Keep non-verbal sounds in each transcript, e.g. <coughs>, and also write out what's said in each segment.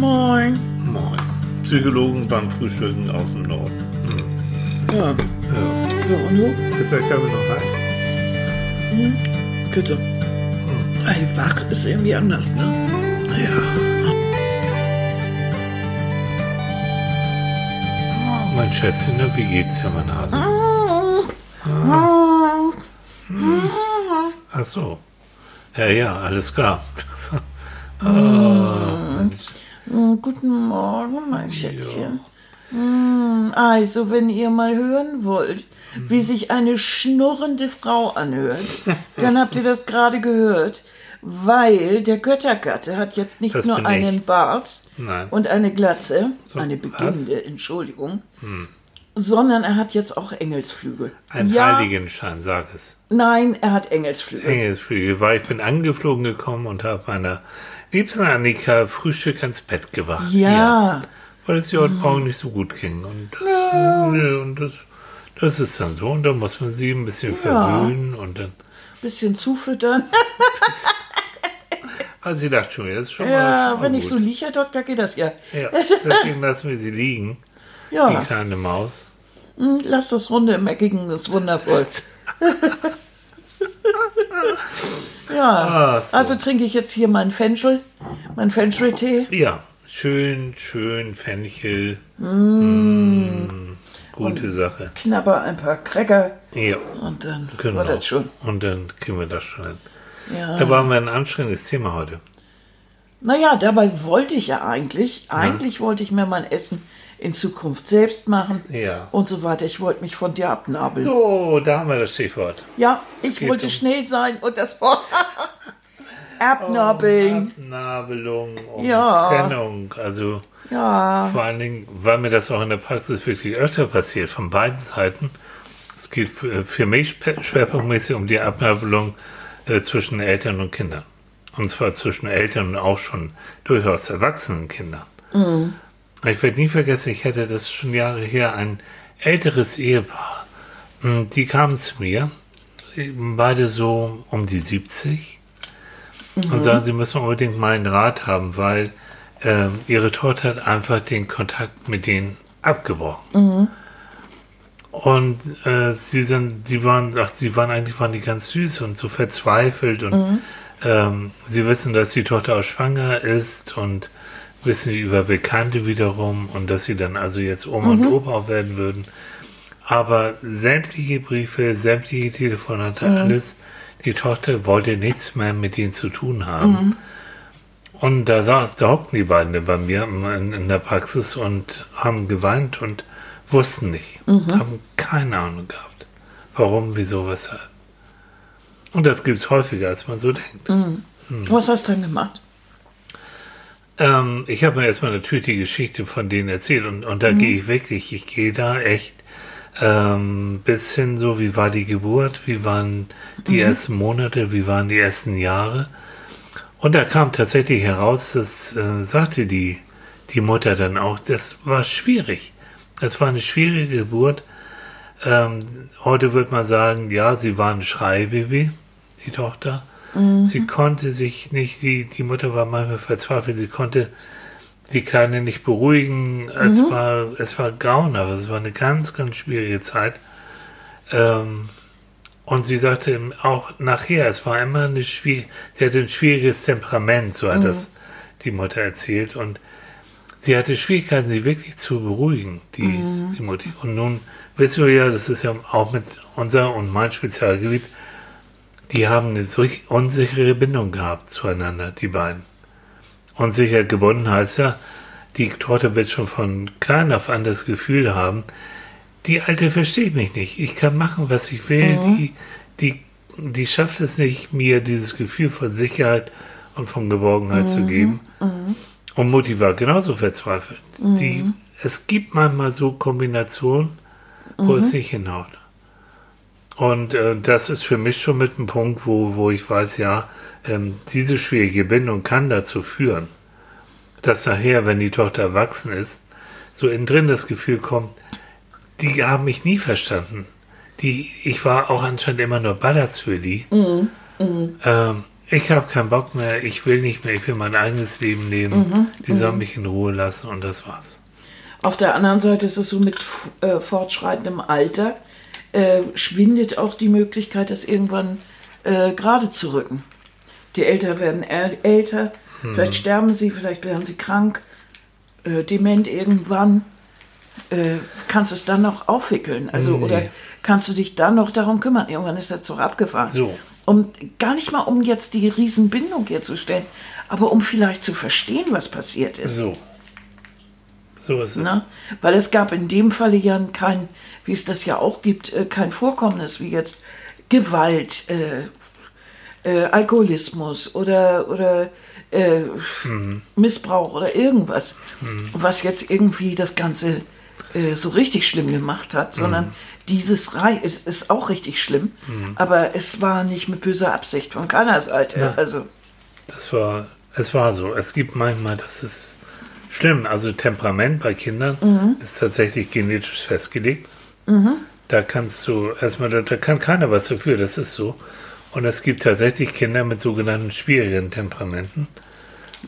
Moin. Moin. Psychologen beim Frühstücken aus dem Norden. Hm. Ja. Ja. So, und du? Ist der Kaffee noch heiß? Bitte. Ey, wach ist irgendwie anders, ne? Ja. Oh, mein Schätzchen, na, wie geht's dir, mein Hase? Ach so. Ja, ja, alles klar. Oh, <laughs> guten Morgen, mein Schätzchen. Hm, Also, wenn ihr mal hören wollt, wie sich eine schnurrende Frau anhört, dann habt ihr das gerade gehört. Weil der Göttergatte hat jetzt nicht Das nur ich. einen Bart Nein. und eine Glatze, So, eine was? Hm. beginnende, Entschuldigung, sondern er hat jetzt auch Engelsflügel. Ein ja, Heiligenschein, sag es. Nein, er hat Engelsflügel. Engelsflügel, weil ich bin angeflogen gekommen und habe meiner liebsten Annika Frühstück ans Bett gebracht. Ja. Weil es ihr heute Morgen nicht so gut ging. Und, das, äh, und das, das ist dann so. Und da muss man sie ein bisschen verwöhnen. Und dann, Bisschen zufüttern. <laughs> also sie dachte schon, das ist schon mal, Ja, mal wenn gut. ich so liege, Herr Doktor, geht das ja. Ja, <laughs> deswegen lassen wir sie liegen, die Ja, kleine Maus. hm, lass das Runde im Eckigen, das ist wundervoll. <laughs> ja, Ah, so. also trinke ich jetzt hier meinen Fenchel, meinen Fenchel-Tee. Ja, schön, schön, Fenchel. Mm, gute Sache. knabber ein paar Cracker Ja, und dann genau. war das schon. Und dann kriegen wir das schon hin. Ja. Da waren wir ein anstrengendes Thema heute. Naja, dabei wollte ich ja eigentlich, eigentlich wollte ich mir mein Essen in Zukunft selbst machen Ja. und so weiter. Ich wollte mich von dir abnabeln. So, da haben wir das Stichwort. Ja, ich wollte um- schnell sein und das Wort <laughs> abnabeln. Abnabelung und Ja. Trennung. Also Ja, vor allen Dingen, weil mir das auch in der Praxis wirklich öfter passiert, von beiden Seiten. Es geht für, für mich schwerpunktmäßig um die Abnabelung äh, zwischen Eltern und Kindern. Und zwar zwischen Eltern und auch schon durchaus erwachsenen Kindern. Ich werde nie vergessen, ich hatte das schon Jahre her, ein älteres Ehepaar. Mm, Die kamen zu mir, beide so um die 70 und sagen, sie müssen unbedingt meinen Rat haben, weil ähm, ihre Tochter hat einfach den Kontakt mit denen abgebrochen. Und äh, sie sind, die waren, ach, die waren eigentlich waren die ganz süß und so verzweifelt und ähm, sie wissen, dass die Tochter auch schwanger ist und wissen über Bekannte wiederum und dass sie dann also jetzt Oma und Opa werden würden. Aber sämtliche Briefe, sämtliche Telefonate, alles, die Tochter wollte nichts mehr mit denen zu tun haben. Und da saß, da hockten die beiden bei mir in, in der Praxis und haben geweint und wussten nicht, haben keine Ahnung gehabt. Warum, wieso, weshalb. Und das gibt es häufiger, als man so denkt. was hast du dann gemacht? Ähm, ich habe mir erstmal natürlich die Geschichte von denen erzählt und, und da gehe ich wirklich, ich gehe da echt ähm, bis hin so, wie war die Geburt, wie waren die ersten Monate, wie waren die ersten Jahre. Und da kam tatsächlich heraus, das äh, sagte die, die Mutter dann auch, das war schwierig. Das war eine schwierige Geburt. Ähm, heute würde man sagen, ja, sie war ein Schreibaby, die Tochter. Sie konnte sich nicht, die, die Mutter war manchmal verzweifelt, sie konnte die Kleine nicht beruhigen. Es, war, es war grauenhaft, es war eine ganz, ganz schwierige Zeit. Ähm, und sie sagte auch nachher, es war immer eine schwierige, sie hatte ein schwieriges Temperament, so hat das die Mutter erzählt. Und sie hatte Schwierigkeiten, sie wirklich zu beruhigen, die, die Mutti. Und nun wissen wir ja, das ist ja auch mit unser und mein Spezialgebiet, die haben eine solch unsichere Bindung gehabt zueinander, die beiden. Unsicher gebunden heißt ja, die Tochter wird schon von klein auf an das Gefühl haben, die Alte versteht mich nicht. Ich kann machen, was ich will. Die, die, die schafft es nicht, mir dieses Gefühl von Sicherheit und von Geborgenheit zu geben. Und Mutti war genauso verzweifelt. Die, es gibt manchmal so Kombinationen, wo es nicht hinhaut. Und äh, das ist für mich schon mit einem Punkt, wo, wo ich weiß, ja, ähm, diese schwierige Bindung kann dazu führen, dass nachher, wenn die Tochter erwachsen ist, so innen drin das Gefühl kommt, die haben mich nie verstanden. Die, ich war auch anscheinend immer nur Ballast für die. Ähm, Ich habe keinen Bock mehr, ich will nicht mehr, ich will mein eigenes Leben leben. Mhm, Die sollen mich in Ruhe lassen und das war's. Auf der anderen Seite ist es so mit äh, fortschreitendem Alter äh, schwindet auch die Möglichkeit, das irgendwann äh, gerade zu rücken. Die Älter werden äl älter, vielleicht sterben sie, vielleicht werden sie krank, äh, dement irgendwann. Äh, kannst du es dann noch aufwickeln? Also, Nee. oder kannst du dich dann noch darum kümmern? Irgendwann ist der Zug abgefahren. So. Um, gar nicht mal, um jetzt die Riesenbindung herzustellen, aber um vielleicht zu verstehen, was passiert ist. So. So ist es. Ne? Weil es gab in dem Falle ja kein, wie es das ja auch gibt, äh, kein Vorkommnis wie jetzt Gewalt, äh, äh, Alkoholismus oder, oder äh, Missbrauch oder irgendwas, was jetzt irgendwie das Ganze äh, so richtig schlimm gemacht hat, sondern dieses Rei ist, ist auch richtig schlimm, aber es war nicht mit böser Absicht von keiner Seite. Ja. Also, Das war, es war so. Es gibt manchmal, das ist schlimm. Also Temperament bei Kindern Mhm. ist tatsächlich genetisch festgelegt. Da kannst du erstmal, da, da kann keiner was dafür, das ist so. Und es gibt tatsächlich Kinder mit sogenannten schwierigen Temperamenten.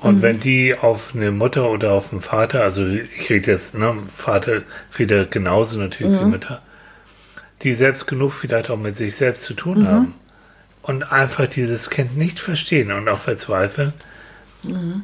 Und Mhm. wenn die auf eine Mutter oder auf einen Vater, also ich rede jetzt, ne, Vater, Väter genauso natürlich Mhm. wie Mütter, die selbst genug vielleicht auch mit sich selbst zu Mhm. tun haben und einfach dieses Kind nicht verstehen und auch verzweifeln,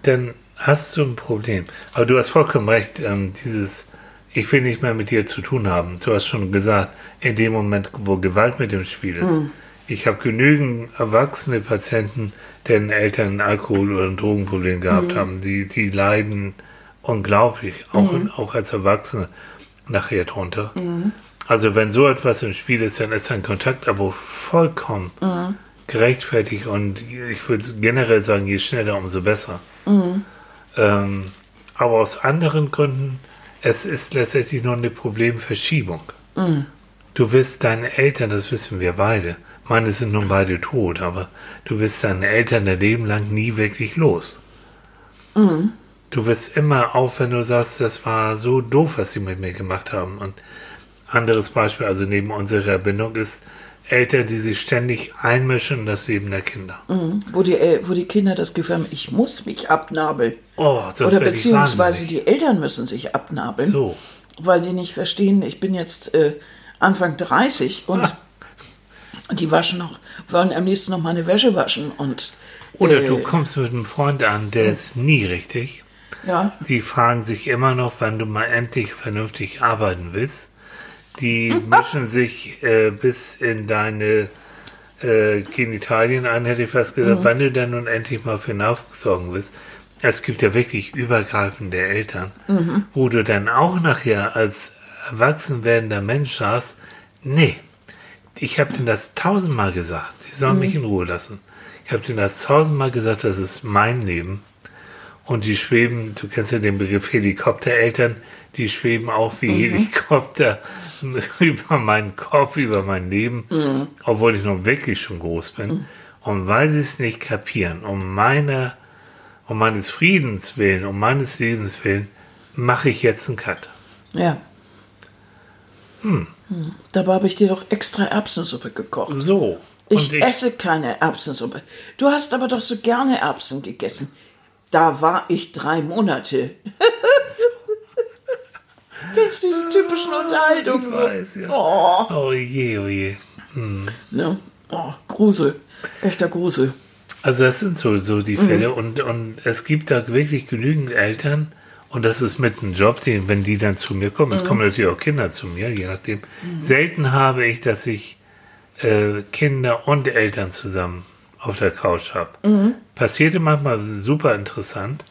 dann hast du ein Problem. Aber du hast vollkommen recht, ähm, dieses, ich will nicht mehr mit dir zu tun haben. Du hast schon gesagt, in dem Moment, wo Gewalt mit dem Spiel ist. Ich habe genügend erwachsene Patienten, deren Eltern ein Alkohol- oder ein Drogenproblem gehabt haben. Die, die leiden unglaublich, auch, auch als Erwachsene nachher drunter. Also wenn so etwas im Spiel ist, dann ist ein Kontaktabo vollkommen gerechtfertigt und ich würde generell sagen, je schneller, umso besser. Ähm, aber aus anderen Gründen, es ist letztendlich nur eine Problemverschiebung. Du wirst deine Eltern, das wissen wir beide, meine sind nun beide tot, aber du wirst deine Eltern dein Leben lang nie wirklich los. Du wirst immer auf, wenn du sagst, das war so doof, was sie mit mir gemacht haben. Und anderes Beispiel, also neben unserer Bindung ist Eltern, die sich ständig einmischen in das Leben der Kinder. Mhm. wo, die, El- wo die Kinder das Gefühl haben, ich muss mich abnabeln. Oh, sonst Oder beziehungsweise die Eltern müssen sich abnabeln, So. weil die nicht verstehen, ich bin jetzt äh, Anfang 30 und Ah. <laughs> die waschen noch, wollen am liebsten noch meine Wäsche waschen und Oder äh, du kommst mit einem Freund an, der ist nie richtig. ja, Die fragen sich immer noch, wann du mal endlich vernünftig arbeiten willst. Die mischen sich äh, bis in deine äh, Genitalien ein, hätte ich fast gesagt, wann du denn nun endlich mal für Nachwuchs sorgen willst. Es gibt ja wirklich übergreifende Eltern, wo du dann auch nachher als erwachsen werdender Mensch sagst, nee, ich habe denen das tausendmal gesagt, die sollen mich in Ruhe lassen. Ich habe denen das tausendmal gesagt, das ist mein Leben. Und die schweben, du kennst ja den Begriff Helikoptereltern, die schweben auch wie Helikopter <laughs> über meinen Kopf, über mein Leben, obwohl ich nun wirklich schon groß bin. Und weil sie es nicht kapieren, um meiner, um meines Friedens willen, um meines Lebens willen, mache ich jetzt einen Cut. ja. Hm. Dabei habe ich dir doch extra Erbsensuppe gekocht. So. Ich, esse keine Erbsensuppe. Du hast aber doch so gerne Erbsen gegessen. Da war ich drei Monate. <laughs> Diese typischen Unterhaltungen? Ich weiß, ja. Oh, Oh je, oh je. ne? oh, Grusel. Echter Grusel. Also das sind so, so die Fälle und, und es gibt da wirklich genügend Eltern und das ist mit einem Job, den, wenn die dann zu mir kommen, es kommen natürlich auch Kinder zu mir, je nachdem. Selten habe ich, dass ich äh, Kinder und Eltern zusammen auf der Couch habe. Passierte manchmal super interessant,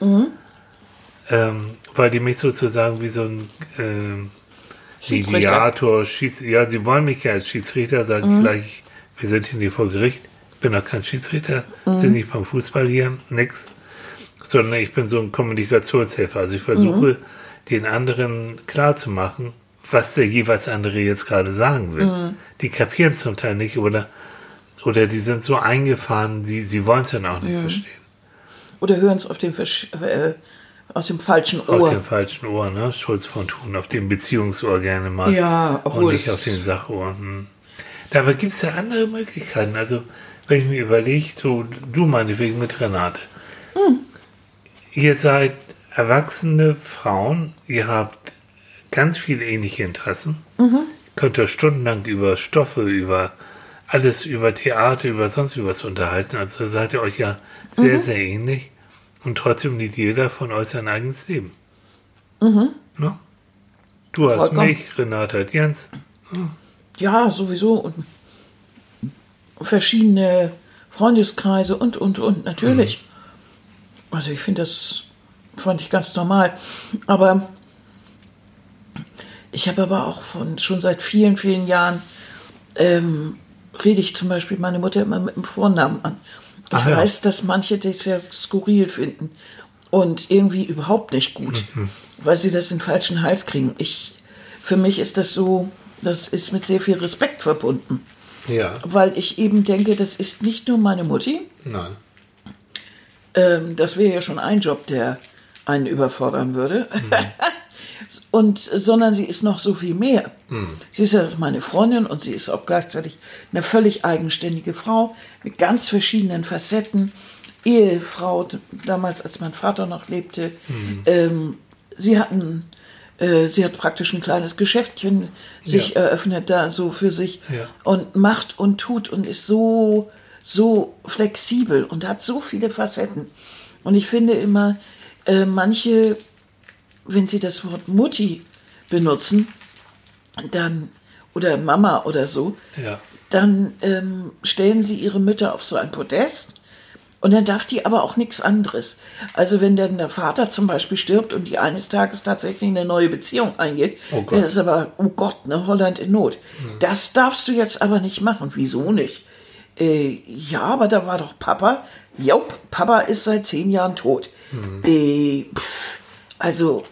ähm, weil die mich sozusagen wie so ein Schiedsrichter. Mediator, Schieds ja, sie wollen mich ja als Schiedsrichter, sagen gleich, wir sind hier nicht vor Gericht. Ich bin doch kein Schiedsrichter, sind nicht beim Fußball hier, nix. Sondern ich bin so ein Kommunikationshelfer. Also ich versuche, den anderen klarzumachen, was der jeweils andere jetzt gerade sagen will. Die kapieren zum Teil nicht oder, oder die sind so eingefahren, die, sie wollen es dann auch nicht verstehen. Oder hören es auf dem Versch äh, aus dem falschen Auf Ohr. dem falschen Ohr, ne? Schulz von Thun, auf dem Beziehungsohr gerne mal. Ja, obwohl Und nicht auf den Sachohr. Hm. Dabei gibt es ja andere Möglichkeiten. Also, wenn ich mir überlege, so du meinetwegen mit Renate. Hm. Ihr seid erwachsene Frauen, ihr habt ganz viele ähnliche Interessen. Mhm. Könnt ihr stundenlang über Stoffe, über alles, über Theater, über sonst was unterhalten. Also seid ihr euch ja sehr, mhm. sehr ähnlich. Und trotzdem liebt jeder von euch sein eigenes Leben. Mhm. Ne? Du hast Vollkommen. mich, Renate hat Jens. Hm. Ja, sowieso. Und verschiedene Freundeskreise und, und, und, natürlich. Mhm. Also ich finde das, fand ich ganz normal. Aber ich habe aber auch von, schon seit vielen, vielen Jahren, ähm, rede ich zum Beispiel meine Mutter immer mit dem Vornamen an. Ich Ach, weiß, ja. dass manche das ja skurril finden und irgendwie überhaupt nicht gut, mhm. weil sie das in den falschen Hals kriegen. Ich, für mich ist das so, das ist mit sehr viel Respekt verbunden. Ja. Weil ich eben denke, das ist nicht nur meine Mutti. Nein. Ähm, das wäre ja schon ein Job, der einen überfordern würde. Mhm. <laughs> und, sondern sie ist noch so viel mehr. Mhm. Sie ist ja meine Freundin und sie ist auch gleichzeitig eine völlig eigenständige Frau mit ganz verschiedenen Facetten. Ehefrau, damals als mein Vater noch lebte. Mhm. Ähm, sie hatten äh, sie hat praktisch ein kleines Geschäftchen sich ja. eröffnet da so für sich ja. und macht und tut und ist so, so flexibel und hat so viele Facetten. Und ich finde immer, äh, manche, wenn sie das Wort Mutti benutzen, dann, oder Mama oder so, ja. dann ähm, stellen sie ihre Mütter auf so ein Podest und dann darf die aber auch nichts anderes. Also wenn dann der Vater zum Beispiel stirbt und die eines Tages tatsächlich eine neue Beziehung eingeht, oh dann ist aber, oh Gott, ne, Holland in Not. Mhm. Das darfst du jetzt aber nicht machen. Wieso nicht? Äh, ja, aber da war doch Papa. Jop, Papa ist seit zehn Jahren tot. Mhm. Äh, pff, also,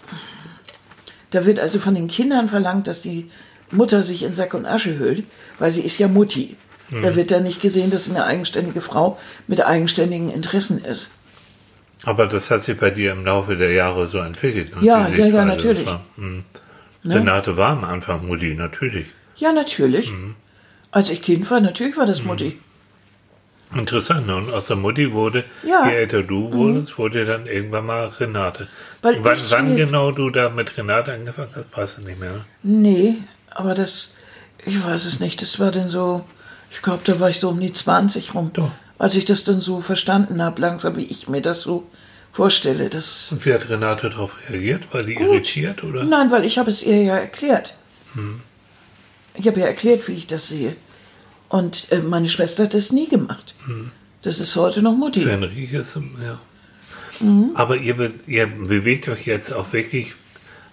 da wird also von den Kindern verlangt, dass die Mutter sich in Sack und Asche hüllt, weil sie ist ja Mutti. Mhm. Da wird dann nicht gesehen, dass sie eine eigenständige Frau mit eigenständigen Interessen ist. Aber das hat sich bei dir im Laufe der Jahre so entwickelt. Ja, ja, ja, natürlich. War, hm. ne? Renate war am Anfang Mutti, natürlich. Ja, natürlich. Mhm. Als ich Kind war, natürlich war das mhm. Mutti. Interessant, ne? und aus der Mutti wurde, ja. je älter du mhm. wurdest, mhm. wurde dann irgendwann mal Renate. Weil wann, wann genau du da mit Renate angefangen hast, weißt du nicht mehr. Ne? Nee, aber das, ich weiß es nicht, das war denn so ich glaube, da war ich so um die 20 rum. Doch. Als ich das dann so verstanden habe, langsam, wie ich mir das so vorstelle. Das Und wie hat Renate darauf reagiert? War Gut. irritiert? Oder? Nein, weil ich habe es ihr ja erklärt. Hm. Ich habe ja erklärt, wie ich das sehe. Und äh, meine Schwester hat das nie gemacht. Hm. Das ist heute noch Mutti. Für Enrique ist, ja. Mhm. Aber ihr, be ihr, bewegt euch jetzt auch wirklich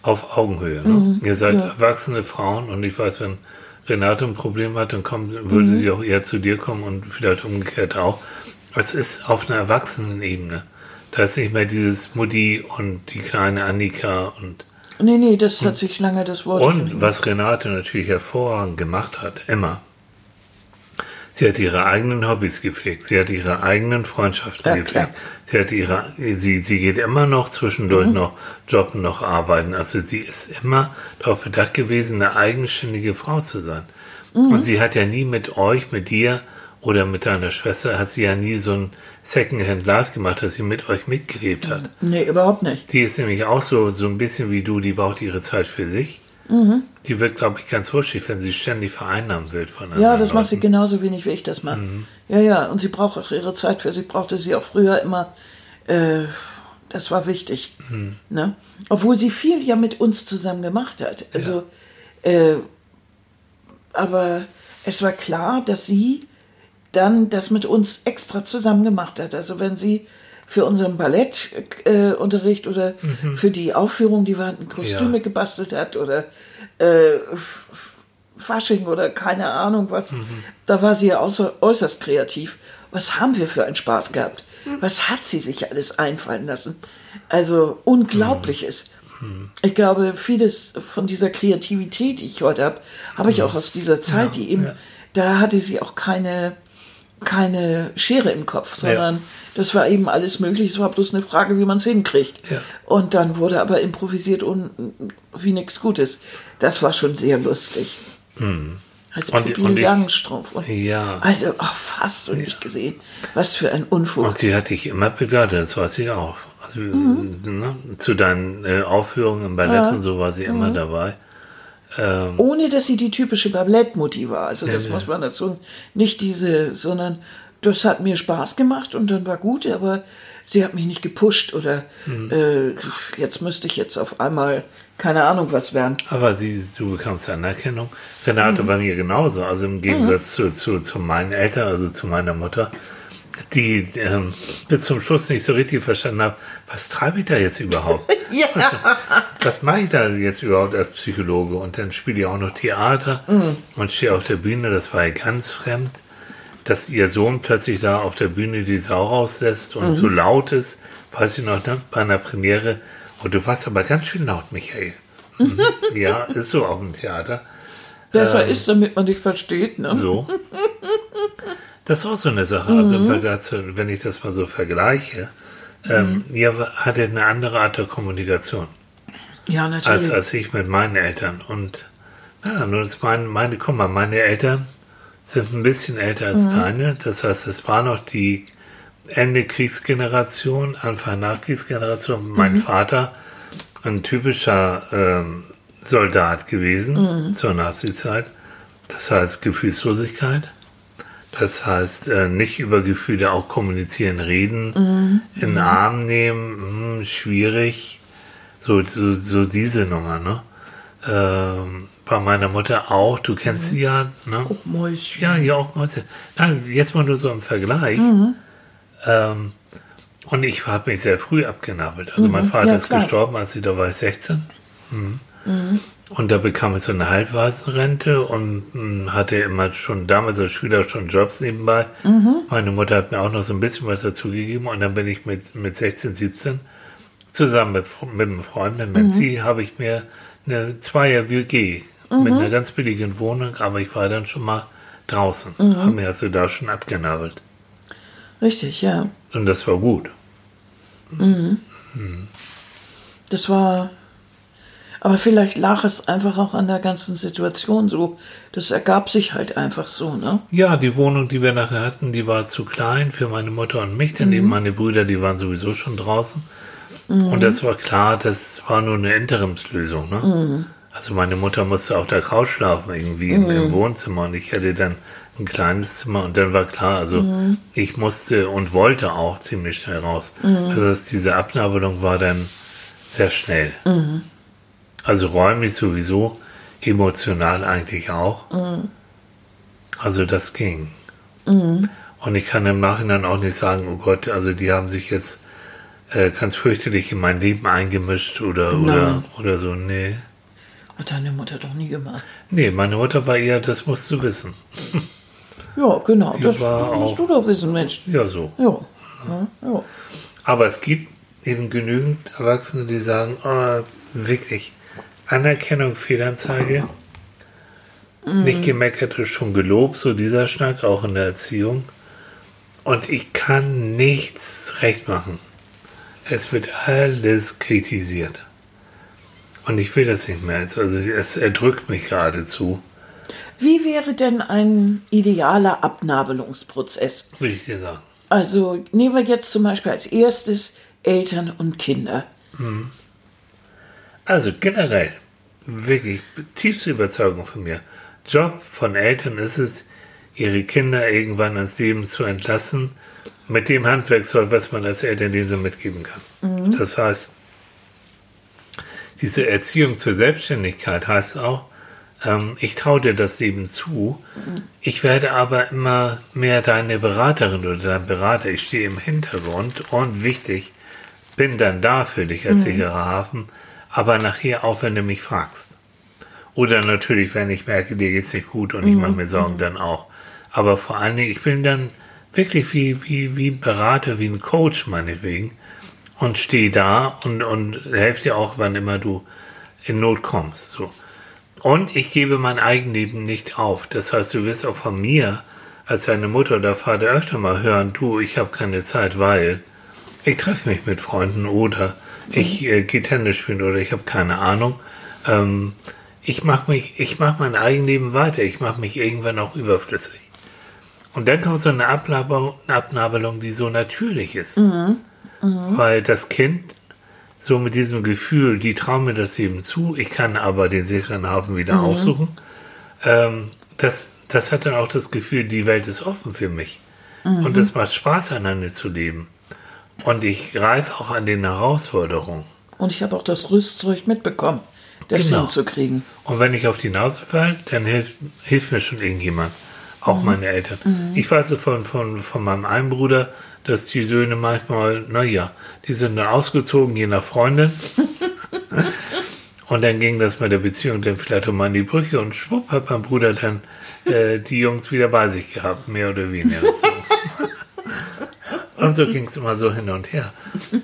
auf Augenhöhe. Ne? Mhm. Ihr seid ja. erwachsene Frauen und ich weiß, wenn Renate ein Problem hat, dann kommt, würde mhm. sie auch eher zu dir kommen und vielleicht umgekehrt auch. Es ist auf einer Erwachsenenebene. Da ist nicht mehr dieses Mutti und die kleine Annika und. Nee, nee, das hat sich lange das Wort. Und was Renate natürlich hervorragend gemacht hat, immer, Sie hat ihre eigenen Hobbys gepflegt. Sie hat ihre eigenen Freundschaften ja, gepflegt. Klar. Sie hat ihre, sie, sie geht immer noch zwischendurch mhm. noch jobben, noch arbeiten. Also sie ist immer darauf bedacht gewesen, eine eigenständige Frau zu sein. Mhm. Und sie hat ja nie mit euch, mit dir oder mit deiner Schwester, hat sie ja nie so ein Secondhand Life gemacht, dass sie mit euch mitgelebt hat. Nee, überhaupt nicht. Die ist nämlich auch so, so ein bisschen wie du, die braucht ihre Zeit für sich. Mhm. Die wird, glaube ich, ganz wuschig, wenn sie ständig vereinnahmen wird von Ja, das Leuten. macht sie genauso wenig, wie ich das mache. Mhm. Ja, ja, und sie braucht auch ihre Zeit für sie, brauchte sie auch früher immer. Äh, das war wichtig. Mhm. Ne? Obwohl sie viel ja mit uns zusammen gemacht hat. Also, ja. äh, aber es war klar, dass sie dann das mit uns extra zusammen gemacht hat. Also wenn sie für unseren Ballettunterricht äh, oder mhm. für die Aufführung, die wir hatten, Kostüme ja. gebastelt hat oder äh, Fasching oder keine Ahnung was. Mhm. Da war sie ja außer, äußerst kreativ. Was haben wir für einen Spaß gehabt? Mhm. Was hat sie sich alles einfallen lassen? Also unglaubliches. Mhm. Ich glaube, vieles von dieser Kreativität, die ich heute habe, habe ich mhm. auch aus dieser Zeit, ja, die eben, ja. da hatte sie auch keine, keine Schere im Kopf, sondern ja das war eben alles möglich. Es war bloß eine Frage, wie man es hinkriegt. Ja. Und dann wurde aber improvisiert und wie nichts Gutes. Das war schon sehr lustig. Hm. Als Und- Pippi und Langstrumpf. Und Ja. Also, ach, fast du nicht gesehen. Was für ein Unfug. Und sie hat dich immer begleitet, das weiß ich auch. Also, ne, zu deinen äh, Aufführungen im Ballett und so war sie immer dabei. Ähm, Ohne, dass sie die typische Ballettmutti war. Also, das ja. muss man dazu nicht diese, sondern das hat mir Spaß gemacht und dann war gut, aber sie hat mich nicht gepusht oder Mhm. äh, jetzt müsste ich jetzt auf einmal keine Ahnung was werden. Aber sie, du bekamst Anerkennung. Renate bei mir genauso. Also im Gegensatz zu, zu, zu meinen Eltern, also zu meiner Mutter, die ähm, bis zum Schluss nicht so richtig verstanden haben, was treibe ich da jetzt überhaupt? <laughs> Ja. was mache ich da jetzt überhaupt als Psychologe? Und dann spiele ich auch noch Theater und stehe auf der Bühne. Das war ja ganz fremd, dass ihr Sohn plötzlich da auf der Bühne die Sau rauslässt und so laut ist. Weiß ich noch, ne? bei einer Premiere. Und du warst aber ganz schön laut, Michael. Mhm. <laughs> ja, ist so auf dem Theater. Besser ist, damit man dich versteht. Ne? So. <laughs> Das ist auch so eine Sache. Also im Vergleich zu, wenn ich das mal so vergleiche, ähm, ihr hattet eine andere Art der Kommunikation Ja, als, natürlich. als ich mit meinen Eltern. Und ja, nur das meine, meine, guck mal, meine Eltern sind ein bisschen älter als deine. Das heißt, es war noch die Ende Kriegsgeneration, Anfang Nachkriegsgeneration. Mein Vater, ein typischer ähm, Soldat gewesen zur Nazizeit. Das heißt Gefühlslosigkeit. Das heißt, äh, nicht über Gefühle auch kommunizieren, reden, in den Arm nehmen, hm, schwierig. So, so, so diese Nummer, ne? Ähm, bei meiner Mutter auch, du kennst sie ja, ne? Oh, Mäuschen. Ja, ja, auch Mäuse. Nein, jetzt mal nur so im Vergleich. Ähm, und ich habe mich sehr früh abgenabelt. Also mein Vater ja, ist klar. gestorben, als ich da war ich 16. Mhm. Und da bekam ich so eine Halbwaisenrente und mh, hatte immer schon damals als Schüler schon Jobs nebenbei. Meine Mutter hat mir auch noch so ein bisschen was dazugegeben und dann bin ich mit, mit 16, 17 zusammen mit, mit einem Freund, mit Menzi, habe ich mir eine Zweier-WG mit einer ganz billigen Wohnung, aber ich war dann schon mal draußen, habe mir also da schon abgenabelt. Richtig, ja. Und das war gut. Das war. Aber vielleicht lag es einfach auch an der ganzen Situation so. Das ergab sich halt einfach so, ne? Ja, die Wohnung, die wir nachher hatten, die war zu klein für meine Mutter und mich, denn eben meine Brüder, die waren sowieso schon draußen. Und das war klar, das war nur eine Interimslösung. Ne? Also meine Mutter musste auf der Couch schlafen, irgendwie im, im Wohnzimmer und ich hatte dann ein kleines Zimmer und dann war klar, also ich musste und wollte auch ziemlich schnell raus. Also das, diese Abnabelung war dann sehr schnell. Also räumlich sowieso, emotional eigentlich auch. Also das ging. Und ich kann im Nachhinein auch nicht sagen, oh Gott, also die haben sich jetzt äh, ganz fürchterlich in mein Leben eingemischt oder, oder, Nein. oder so. Nee. Hat deine Mutter doch nie gemacht. Nee, meine Mutter war eher, das musst du wissen. <laughs> Ja, genau. Die Das, war das musst auch- du doch wissen, Mensch. Ja, so. Ja. ja, ja. Aber es gibt eben genügend Erwachsene, die sagen, oh, wirklich, Anerkennung, Fehlanzeige, nicht gemeckert ist schon gelobt, so dieser Schnack, auch in der Erziehung. Und ich kann nichts recht machen. Es wird alles kritisiert. Und ich will das nicht mehr. Also es erdrückt mich geradezu, Wie wäre denn ein idealer Abnabelungsprozess? will ich dir sagen. Also nehmen wir jetzt zum Beispiel als erstes Eltern und Kinder. Also generell, wirklich tiefste Überzeugung von mir. Job von Eltern ist es, ihre Kinder irgendwann ans Leben zu entlassen, mit dem Handwerkszeug, was man als Eltern denen so mitgeben kann. Das heißt, diese Erziehung zur Selbstständigkeit heißt auch, ähm, ich traue dir das Leben zu, ich werde aber immer mehr deine Beraterin oder dein Berater, ich stehe im Hintergrund und wichtig, bin dann da für dich als sicherer Hafen, aber nachher auch, wenn du mich fragst. Oder natürlich, wenn ich merke, dir geht's nicht gut und ich mache mir Sorgen, dann auch. Aber vor allen Dingen, ich bin dann wirklich wie, wie, wie ein Berater, wie ein Coach meinetwegen und stehe da und, und helfe dir auch, wann immer du in Not kommst. So. Und ich gebe mein Eigenleben nicht auf. Das heißt, du wirst auch von mir als deine Mutter oder Vater öfter mal hören, du, ich habe keine Zeit, weil ich treffe mich mit Freunden oder ich äh, gehe Tennis spielen oder ich habe keine Ahnung. Ähm, ich mache mich, ich mache mein Eigenleben weiter, ich mache mich irgendwann auch überflüssig. Und dann kommt so eine Abnabelung, die so natürlich ist. Weil das Kind so mit diesem Gefühl, die trauen mir das eben zu, ich kann aber den sicheren Hafen wieder aufsuchen, ähm, das, das hat dann auch das Gefühl, die Welt ist offen für mich. Und es macht Spaß, einander zu leben. Und ich greife auch an den Herausforderungen. Und ich habe auch das Rüstzeug mitbekommen, das Genau. hinzukriegen. Und wenn ich auf die Nase falle, dann hilft, hilft mir schon irgendjemand. Auch meine Eltern. Ich weiß von, von, von meinem einen Bruder, dass die Söhne manchmal, naja, die sind dann ausgezogen, je nach Freundin. <laughs> und dann ging das mit der Beziehung dann vielleicht um an die Brüche und schwupp hat mein Bruder dann äh, die Jungs wieder bei sich gehabt, mehr oder weniger. So. <laughs> <laughs> und so ging es immer so hin und her.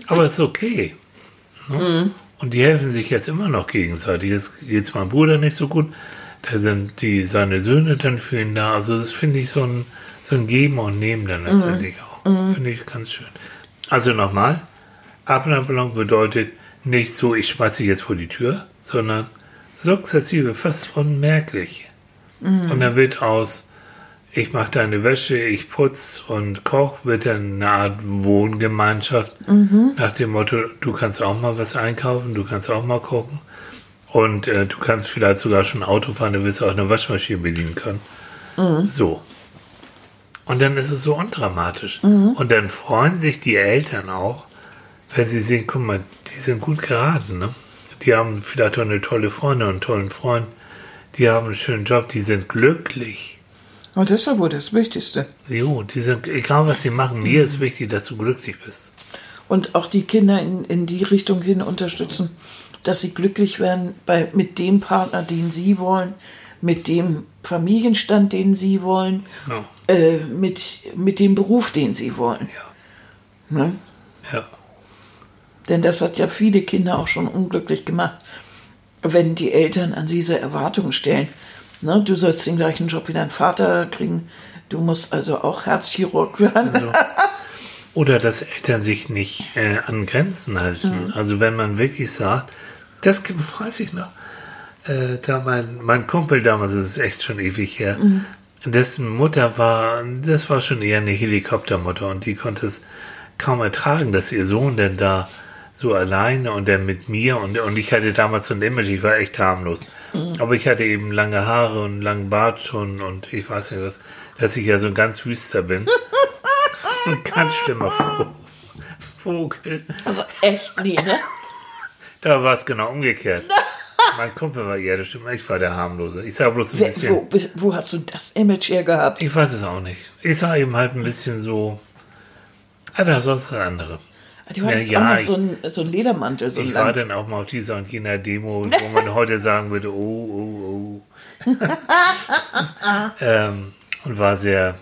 Aber es ist okay. Ne? Und die helfen sich jetzt immer noch gegenseitig. Jetzt geht es meinem Bruder nicht so gut. Da sind die, seine Söhne dann für ihn da. Also das finde ich so ein, so ein Geben und Nehmen dann letztendlich auch. Finde ich ganz schön. Also nochmal, Abnabelung bedeutet nicht so, ich schmeiße dich jetzt vor die Tür, sondern sukzessive, fast unmerklich. Und dann wird aus, ich mache deine Wäsche, ich putz und koch, wird dann eine Art Wohngemeinschaft. Nach dem Motto, du kannst auch mal was einkaufen, du kannst auch mal kochen. Und äh, du kannst vielleicht sogar schon Auto fahren, du wirst auch eine Waschmaschine bedienen können. So. Und dann ist es so undramatisch. Und dann freuen sich die Eltern auch, wenn sie sehen, guck mal, die sind gut geraten. Ne? Die haben vielleicht auch eine tolle Freundin und einen tollen Freund. Die haben einen schönen Job, die sind glücklich. Und das ist ja wohl das Wichtigste. Jo, die sind, egal was sie machen, mir ist wichtig, dass du glücklich bist. Und auch die Kinder in, in die Richtung hin unterstützen, dass sie glücklich werden bei, mit dem Partner, den sie wollen, mit dem Familienstand, den sie wollen, Ja. äh, mit, mit dem Beruf, den sie wollen. Ne? Ja. Denn das hat ja viele Kinder auch schon unglücklich gemacht, wenn die Eltern an diese Erwartungen stellen. Ne, du sollst den gleichen Job wie dein Vater kriegen. Du musst also auch Herzchirurg werden. So. Oder dass Eltern sich nicht äh, an Grenzen halten. Also wenn man wirklich sagt, das weiß ich noch, äh, da mein, mein Kumpel damals, das ist echt schon ewig her, dessen Mutter war, das war schon eher eine Helikoptermutter und die konnte es kaum ertragen, dass ihr Sohn denn da so alleine und dann mit mir und, und ich hatte damals so ein Image, ich war echt harmlos. Aber ich hatte eben lange Haare und einen langen Bart schon und ich weiß nicht was, dass ich ja so ein ganz Wüster bin. <laughs> Ein ganz schlimmer Vo- Vogel. Also echt nie, ne? Da war es genau umgekehrt. Mein Kumpel war eher der Stimme, ich war der harmlose. Ich sah bloß ein Wer, bisschen. wo, wo hast du das Image her gehabt? Ich weiß es auch nicht. Ich sah eben halt ein bisschen so. Ah, da sonst das andere. Du hattest Ja, auch noch ich- so einen, so einen Ledermantel, so Ich war langen. dann auch mal auf dieser und jener Demo, wo man <laughs> heute sagen würde, oh, oh, oh. <laughs> ähm, und war sehr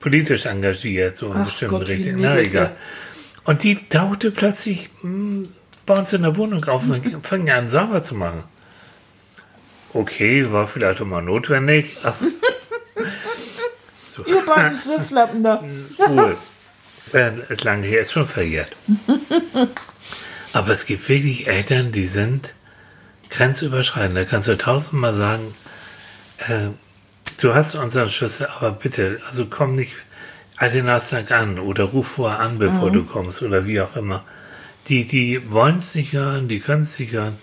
politisch engagiert, so in bestimmten Gott, Richtungen. Na, egal. Und die tauchte plötzlich mh, bei uns in der Wohnung auf und fing an, sauber zu machen. Okay, war vielleicht auch mal notwendig. <laughs> so. Ihr beiden Sifflappen da. Cool. Äh, ist lange her, ist schon verjährt. <laughs> Aber es gibt wirklich Eltern, die sind grenzüberschreitend. Da kannst du tausendmal sagen, äh, du hast unseren Schlüssel, aber bitte, also komm nicht alte Donnerstag an oder ruf vorher an, bevor du kommst oder wie auch immer. Die, die wollen es nicht hören, die können es nicht hören.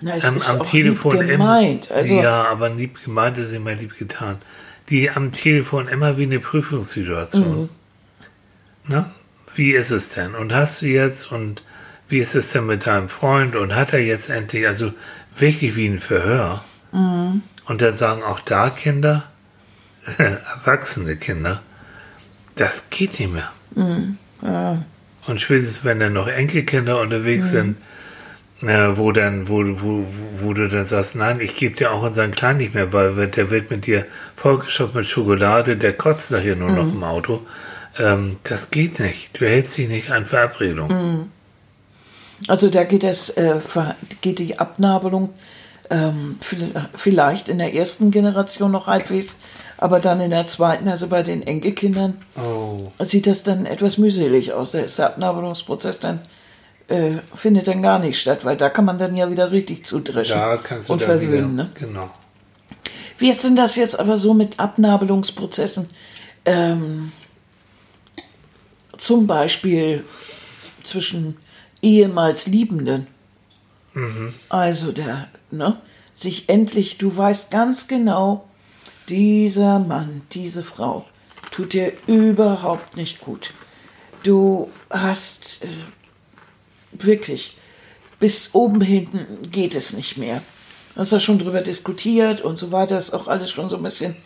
Na, es am, ist am auch Telefon lieb gemeint. immer, Also, ja, aber lieb gemeint ist immer lieb getan. Die am Telefon immer wie eine Prüfungssituation. Mhm. Na, wie ist es denn? Und hast du jetzt und wie ist es denn mit deinem Freund und hat er jetzt endlich, also wirklich wie ein Verhör. Mhm. Und dann sagen auch da Kinder, <laughs> erwachsene Kinder, das geht nicht mehr. Mhm. Und spätestens, wenn dann noch Enkelkinder unterwegs sind, äh, wo dann, wo, wo, wo du dann sagst, nein, ich gebe dir auch unseren Kleinen nicht mehr, weil der wird mit dir vollgestopft mit Schokolade, der kotzt nachher nur noch im Auto. Ähm, das geht nicht. Du hältst dich nicht an Verabredung. also da geht es, äh, geht die Abnabelung ähm, viel- vielleicht in der ersten Generation noch halbwegs, aber dann in der zweiten, also bei den Enkelkindern, Oh. sieht das dann etwas mühselig aus. Da ist der Abnabelungsprozess dann äh, findet dann gar nicht statt, weil da kann man dann ja wieder richtig zudreschen und verwöhnen. Ne? Genau. Wie ist denn das jetzt aber so mit Abnabelungsprozessen? Ähm, zum Beispiel zwischen ehemals Liebenden. Also der, ne, sich endlich, du weißt ganz genau, dieser Mann, diese Frau tut dir überhaupt nicht gut. Du hast äh, wirklich bis oben hinten geht es nicht mehr. Du hast ja schon drüber diskutiert und so weiter, ist auch alles schon so ein bisschen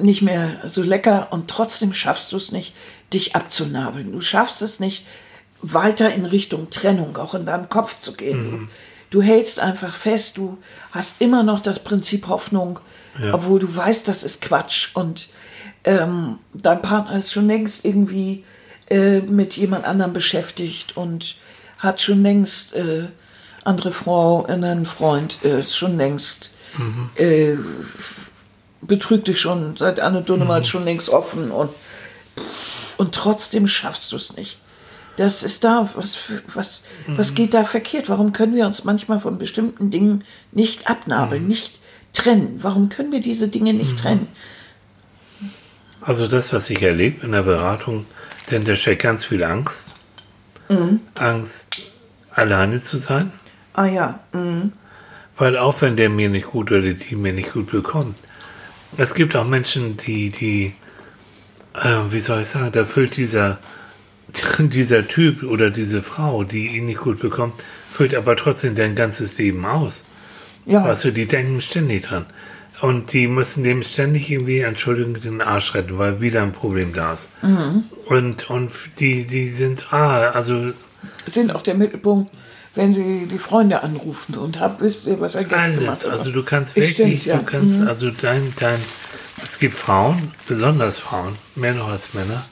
nicht mehr so lecker und trotzdem schaffst du es nicht, dich abzunabeln. Du schaffst es nicht, weiter in Richtung Trennung, auch in deinem Kopf zu gehen. Du, du hältst einfach fest, du hast immer noch das Prinzip Hoffnung, Ja. obwohl du weißt, das ist Quatsch und ähm, dein Partner ist schon längst irgendwie äh, mit jemand anderem beschäftigt und hat schon längst äh, andere Frau, einen Freund, äh, ist schon längst äh, betrügt dich schon seit Anne Dunnemals schon längst offen und und trotzdem schaffst du es nicht. Das ist da, was, was, was geht da verkehrt? Warum können wir uns manchmal von bestimmten Dingen nicht abnabeln, nicht trennen? Warum können wir diese Dinge nicht trennen? Also das, was ich erlebe in der Beratung, denn da steckt ganz viel Angst. Angst, alleine zu sein. Ah ja, mhm. Weil auch wenn der mir nicht gut oder die mir nicht gut bekommt, es gibt auch Menschen, die, die, äh, wie soll ich sagen, da füllt dieser, <laughs> dieser Typ oder diese Frau, die ihn nicht gut bekommt, füllt aber trotzdem dein ganzes Leben aus. ja, Also die denken ständig dran. Und die müssen dem ständig irgendwie, Entschuldigung, den Arsch retten, weil wieder ein Problem da ist. Und, und die, die sind, ah, also sind auch der Mittelpunkt, wenn sie die Freunde anrufen und hab, wisst ihr, was er jetzt gemacht hat. Also du kannst wirklich, stimmt, ja. du kannst, also dein, dein, es gibt Frauen, besonders Frauen, mehr noch als Männer,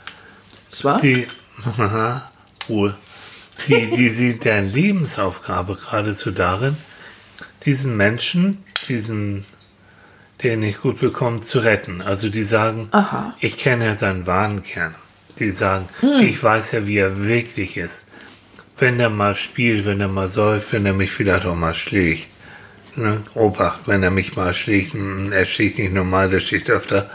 Das war? die, <laughs> Ruhe, die, die sieht deren Lebensaufgabe geradezu darin, diesen Menschen, diesen, der nicht gut bekommt, zu retten. Also die sagen, Aha. ich kenne ja seinen wahren Kern. Die sagen, Hm. ich weiß ja, wie er wirklich ist. Wenn er mal spielt, wenn er mal säuft, wenn er mich vielleicht auch mal schlägt. Ne? Obacht, wenn er mich mal schlägt, er schlägt nicht normal, der schlägt öfter.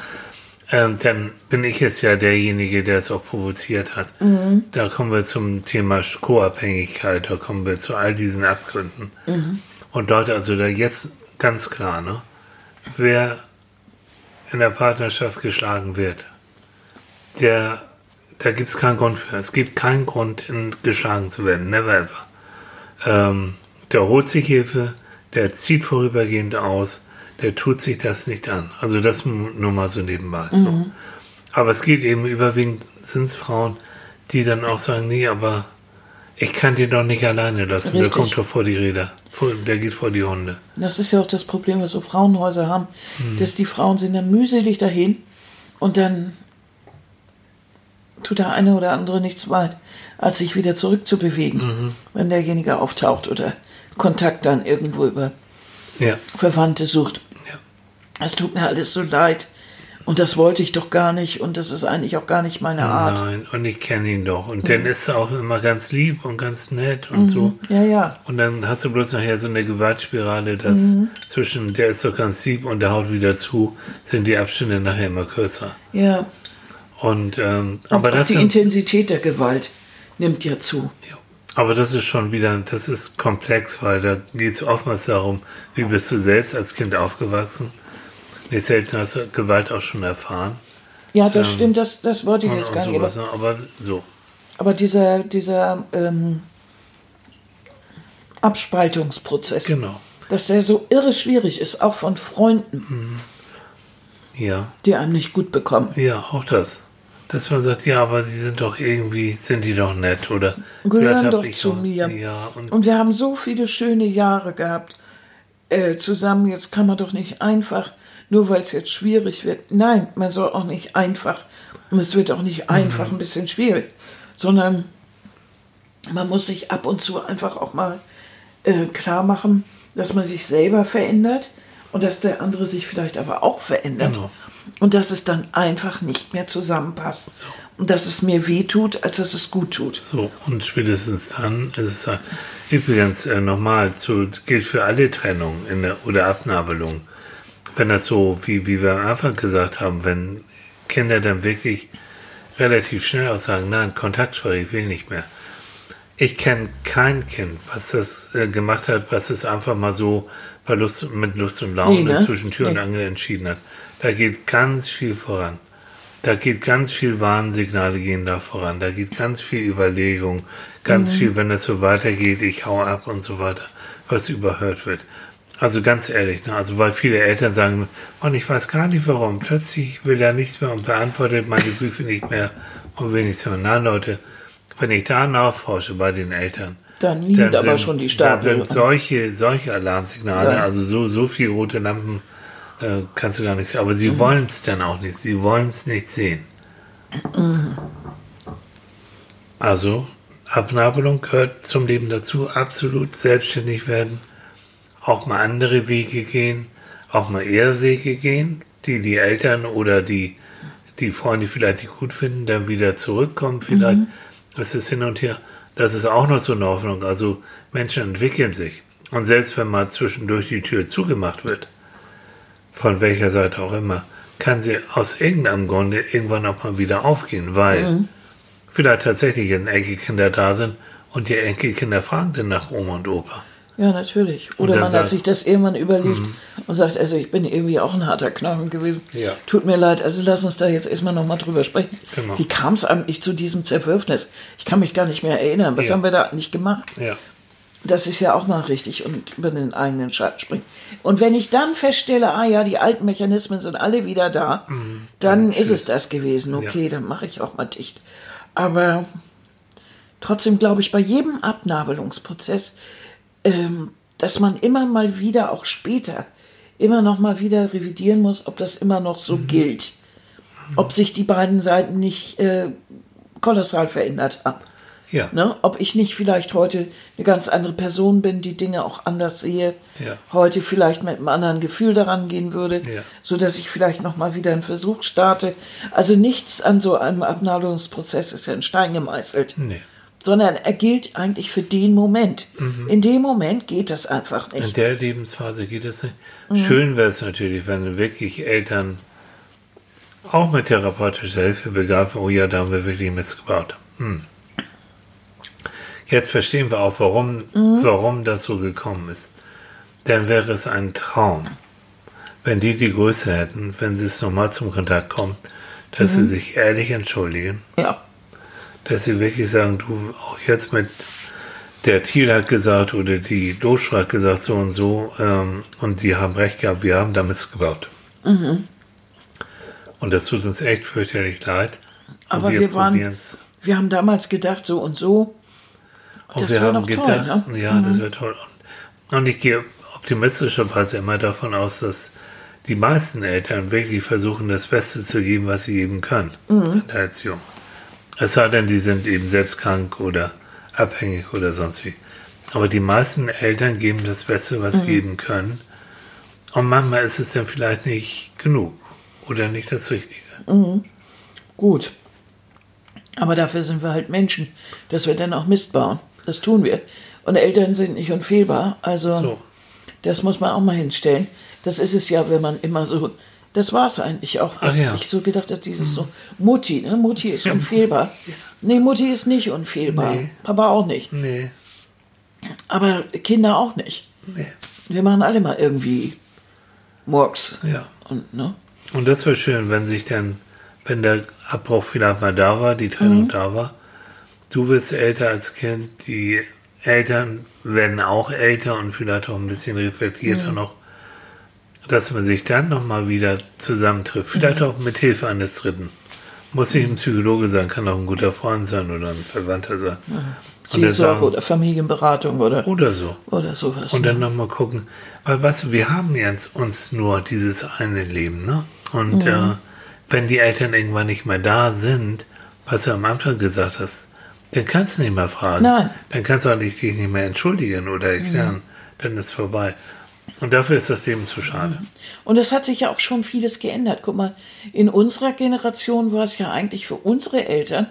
Ähm, dann bin ich es ja derjenige, der es auch provoziert hat. Mhm. Da kommen wir zum Thema Co-Abhängigkeit, da kommen wir zu all diesen Abgründen. Mhm. Und Leute, also da jetzt ganz klar, ne? Wer in der Partnerschaft geschlagen wird, der, da gibt es keinen Grund für. Es gibt keinen Grund, in, geschlagen zu werden. Never ever. Ähm, der holt sich Hilfe, der zieht vorübergehend aus, der tut sich das nicht an. Also das nur mal so nebenbei. So. Aber es geht eben überwiegend, sind es Frauen, die dann auch sagen, nee, aber ich kann den doch nicht alleine lassen. Der Richtig. kommt doch vor die Räder. Vor, der geht vor die Hunde. Das ist ja auch das Problem, was so Frauenhäuser haben, Hm. dass die Frauen sind dann mühselig dahin und dann tut der eine oder andere nichts weit, als sich wieder zurückzubewegen, Mhm. wenn derjenige auftaucht oder Kontakt dann irgendwo über Ja. Verwandte sucht. ja. Es tut mir alles so leid und das wollte ich doch gar nicht und das ist eigentlich auch gar nicht meine Art. Nein, und ich kenne ihn doch. Und dann ist er auch immer ganz lieb und ganz nett und so. Ja, ja. Und dann hast du bloß nachher so eine Gewaltspirale, dass Mhm. zwischen der ist doch ganz lieb und der haut wieder zu, sind die Abstände nachher immer kürzer. Ja. Und ähm, aber auch das die sind, Intensität der Gewalt nimmt ja zu. ja. Aber das ist schon wieder, das ist komplex, weil da geht es oftmals darum, wie bist du selbst als Kind aufgewachsen. Nicht selten hast du Gewalt auch schon erfahren. Ja, das stimmt, das, das wollte ich Und, jetzt gar nicht. Aber, ne? aber so. aber dieser, dieser ähm, Abspaltungsprozess, Genau. dass der so irre schwierig ist, auch von Freunden, Ja. die einem nicht gut bekommen. Ja, auch das. Dass man sagt, ja, aber die sind doch irgendwie, sind die doch nett oder Gehören doch zu doch- mir. Ja, und, Und wir haben so viele schöne Jahre gehabt äh, zusammen. Jetzt kann man doch nicht einfach, nur weil es jetzt schwierig wird. Nein, man soll auch nicht einfach. Und es wird auch nicht einfach ein bisschen schwierig, sondern man muss sich ab und zu einfach auch mal äh, klar machen, dass man sich selber verändert und dass der andere sich vielleicht aber auch verändert. Genau. Und dass es dann einfach nicht mehr zusammenpasst. Und dass es mir weh tut, als dass es gut tut. So, und spätestens dann ist es dann, übrigens äh, nochmal, zu, gilt für alle Trennungen in der, oder Abnabelung. Wenn das so, wie, wie wir am Anfang gesagt haben, wenn Kinder dann wirklich relativ schnell auch sagen, nein, Kontaktsprache, ich will nicht mehr. Ich kenne kein Kind, was das äh, gemacht hat, was es einfach mal so bei Lust, mit Lust und Laune Nee, ne? zwischen Tür und Nee. Angel entschieden hat. Da geht ganz viel voran. Da geht ganz viel Warnsignale gehen da voran. Da geht ganz viel Überlegung, ganz viel, wenn es so weitergeht, ich hau ab und so weiter, was überhört wird. Also ganz ehrlich, ne? also weil viele Eltern sagen, und ich weiß gar nicht warum, plötzlich will er nichts mehr und beantwortet meine Briefe nicht mehr und will nichts mehr. Na Leute, wenn ich da nachforsche bei den Eltern, Dann liegt aber schon die da Stapel. sind solche, solche Alarmsignale, Ja. also so, so viel rote Lampen äh, kannst du gar nicht sehen. Aber Mhm. sie wollen es dann auch nicht. Sie wollen es nicht sehen. Also, Abnabelung gehört zum Leben dazu. Absolut selbstständig werden. Auch mal andere Wege gehen. Auch mal eher Wege gehen, die die Eltern oder die, die Freunde vielleicht nicht gut finden, dann wieder zurückkommen vielleicht. Das ist hin und her. Das ist auch noch so eine Hoffnung. Also Menschen entwickeln sich. Und selbst wenn mal zwischendurch die Tür zugemacht wird, von welcher Seite auch immer, kann sie aus irgendeinem Grunde irgendwann auch mal wieder aufgehen, weil vielleicht tatsächlich Enkelkinder da sind und die Enkelkinder fragen dann nach Oma und Opa. Ja, natürlich. Oder man sagt- hat sich das irgendwann überlegt und sagt, also ich bin irgendwie auch ein harter Knochen gewesen. Ja. Tut mir leid, also lass uns da jetzt erstmal nochmal drüber sprechen. Genau. Wie kam es eigentlich zu diesem Zerwürfnis? Ich kann mich gar nicht mehr erinnern. Was Ja. haben wir da eigentlich gemacht? Ja. Das ist ja auch mal richtig und über den eigenen Schatten springen. Und wenn ich dann feststelle, ah ja, die alten Mechanismen sind alle wieder da, dann ist es das gewesen. Okay, dann mache ich auch mal dicht. Aber trotzdem glaube ich bei jedem Abnabelungsprozess, ähm, dass man immer mal wieder, auch später, immer noch mal wieder revidieren muss, ob das immer noch so gilt. Ob sich die beiden Seiten nicht äh, kolossal verändert haben. Ja. Ne? Ob ich nicht vielleicht heute eine ganz andere Person bin, die Dinge auch anders sehe, Ja. heute vielleicht mit einem anderen Gefühl daran gehen würde, Ja. so dass ich vielleicht noch mal wieder einen Versuch starte. Also nichts an so einem Abnabelungsprozess ist ja in Stein gemeißelt, Nee. sondern er gilt eigentlich für den Moment. Mhm. In dem Moment geht das einfach In nicht. der Lebensphase geht es nicht. Schön wäre es natürlich, wenn wirklich Eltern auch mit therapeutischer Hilfe begabt, oh ja, da haben wir wirklich Mist gebaut. Hm. Jetzt verstehen wir auch, warum, warum das so gekommen ist. Dann wäre es ein Traum, wenn die die Größe hätten, wenn sie es nochmal zum Kontakt kommen, dass sie sich ehrlich entschuldigen, Ja. dass sie wirklich sagen, du, auch jetzt mit der Thiel hat gesagt oder die Doschra hat gesagt so und so ähm, und die haben recht gehabt, wir haben da Mist gebaut. Und das tut uns echt fürchterlich leid. Aber wir, waren, probieren's. wir haben damals gedacht, so und so. Und Das wir haben noch toll, gedacht, ne? ja, das wäre toll. Und, ich gehe optimistischerweise immer davon aus, dass die meisten Eltern wirklich versuchen, das Beste zu geben, was sie geben können Mhm. in der Erziehung. Es sei denn, die sind eben selbst krank oder abhängig oder sonst wie. Aber die meisten Eltern geben das Beste, was Mhm. sie geben können. Und manchmal ist es dann vielleicht nicht genug oder nicht das Richtige. Gut. Aber dafür sind wir halt Menschen, dass wir dann auch Mist bauen. Das tun wir. Und Eltern sind nicht unfehlbar. Also So. das muss man auch mal hinstellen. Das ist es ja, wenn man immer so. Das war es eigentlich auch, was ja. ich so gedacht habe, dieses so, Mutti, ne? Mutti ist unfehlbar. Nee, Mutti ist nicht unfehlbar. Nee. Papa auch nicht. Nee, Aber Kinder auch nicht. nee. Wir machen alle mal irgendwie Murks. Ja. Und, ne? Und das wäre schön, wenn sich dann, wenn der Abbruch vielleicht mal da war, die Trennung Mhm. da war. Du bist älter als Kind, die Eltern werden auch älter und vielleicht auch ein bisschen reflektierter Mhm. noch, dass man sich dann nochmal wieder zusammentrifft. Vielleicht Mhm. auch mit Hilfe eines Dritten. Muss nicht ein Psychologe sein, kann auch ein guter Freund sein oder ein Verwandter sein. Dann Seelsorge oder Familienberatung oder, oder so. oder sowas. Und ne? dann nochmal gucken, weil was, wir haben jetzt uns nur dieses eine Leben, ne? Und Mhm. äh, wenn die Eltern irgendwann nicht mehr da sind, was du am Anfang gesagt hast, dann kannst du nicht mehr fragen. Nein. Mhm. Dann kannst du auch nicht, dich nicht mehr entschuldigen oder erklären. Dann ist vorbei. Und dafür ist das Leben zu schade. Und es hat sich ja auch schon vieles geändert. Guck mal, in unserer Generation war es ja eigentlich für unsere Eltern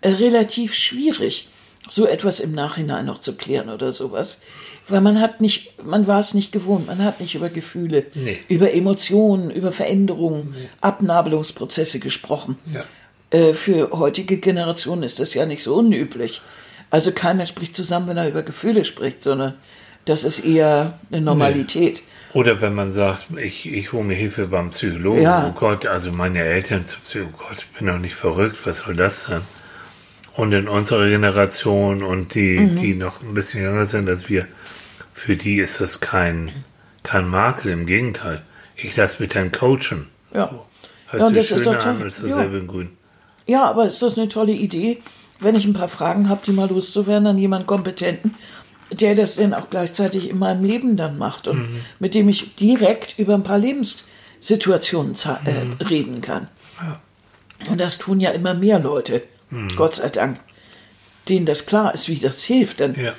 äh, relativ schwierig, so etwas im Nachhinein noch zu klären oder sowas. Weil man hat nicht, man war es nicht gewohnt, man hat nicht über Gefühle, Nee. über Emotionen, über Veränderungen, Abnabelungsprozesse gesprochen. Ja. Äh, für heutige Generationen ist das ja nicht so unüblich. Also kein Mensch spricht zusammen, wenn er über Gefühle spricht, sondern das ist eher eine Normalität. Oder wenn man sagt, ich, ich hole mir Hilfe beim Psychologen. Ja. Oh Gott, also meine Eltern, oh Gott, ich bin doch nicht verrückt, was soll das sein? Und in unserer Generation und die, Mhm. die noch ein bisschen jünger sind als wir, für die ist das kein, kein Makel, im Gegenteil. Ich lasse mich dann coachen. Ja. Hört Ja, und sich das ist schöner doch toll. an, ist Ja. Grün. Ja, aber ist das eine tolle Idee, wenn ich ein paar Fragen habe, die mal loszuwerden an jemanden Kompetenten, der das dann auch gleichzeitig in meinem Leben dann macht und mit dem ich direkt über ein paar Lebenssituationen äh, reden kann. Und das tun ja immer mehr Leute, Gott sei Dank, denen das klar ist, wie das hilft. Dann Ja.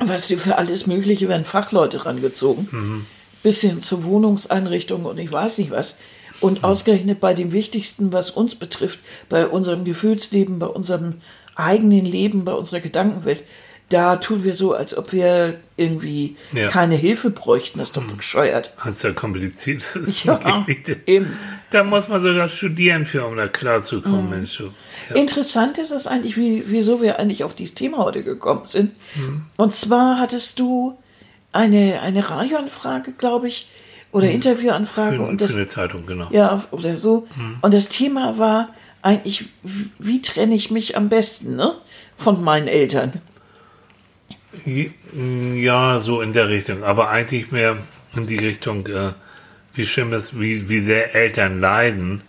weißt du, für alles Mögliche werden Fachleute rangezogen. Bis hin zur Wohnungseinrichtung und ich weiß nicht was. Und ausgerechnet bei dem Wichtigsten, was uns betrifft, bei unserem Gefühlsleben, bei unserem eigenen Leben, bei unserer Gedankenwelt, da tun wir so, als ob wir irgendwie Ja. keine Hilfe bräuchten. Das ist doch bescheuert. Als ja kompliziert ist. Ja, eben. Da muss man sogar studieren für, um da klar zu Mhm. Mensch. Ja. Interessant ist es eigentlich, wie, wieso wir eigentlich auf dieses Thema heute gekommen sind. Und zwar hattest du eine, eine Radioanfrage, glaube ich, oder Interviewanfrage. Für, und für das, eine Zeitung, genau. ja, oder so. Und das Thema war eigentlich, wie, trenne ich mich am besten ne? von meinen Eltern? Ja, so in der Richtung. Aber eigentlich mehr in die Richtung, äh, wie schlimm es, wie, wie sehr Eltern leiden,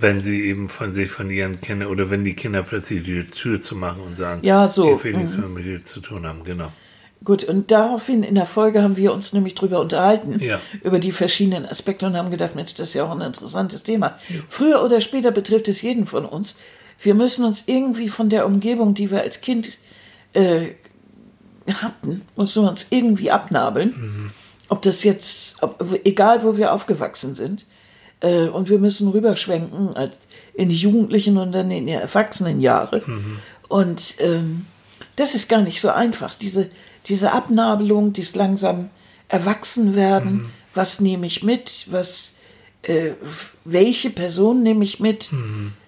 wenn sie eben von sich, von ihren Kindern oder wenn die Kinder plötzlich die Tür zu machen und sagen, Ja, so, nichts mehr mit dir zu tun haben. Genau. Gut, und daraufhin in der Folge haben wir uns nämlich drüber unterhalten, Ja. über die verschiedenen Aspekte und haben gedacht, Mensch, das ist ja auch ein interessantes Thema. Früher oder später betrifft es jeden von uns. Wir müssen uns irgendwie von der Umgebung, die wir als Kind äh, hatten, müssen wir uns irgendwie abnabeln. Ob das jetzt, ob, egal wo wir aufgewachsen sind. Äh, und wir müssen rüberschwenken in die Jugendlichen und dann in die Erwachsenenjahre. Und ähm, das ist gar nicht so einfach. Diese, diese Abnabelung, dieses langsam Erwachsenwerden, was nehme ich mit, was, äh, welche Person nehme ich mit,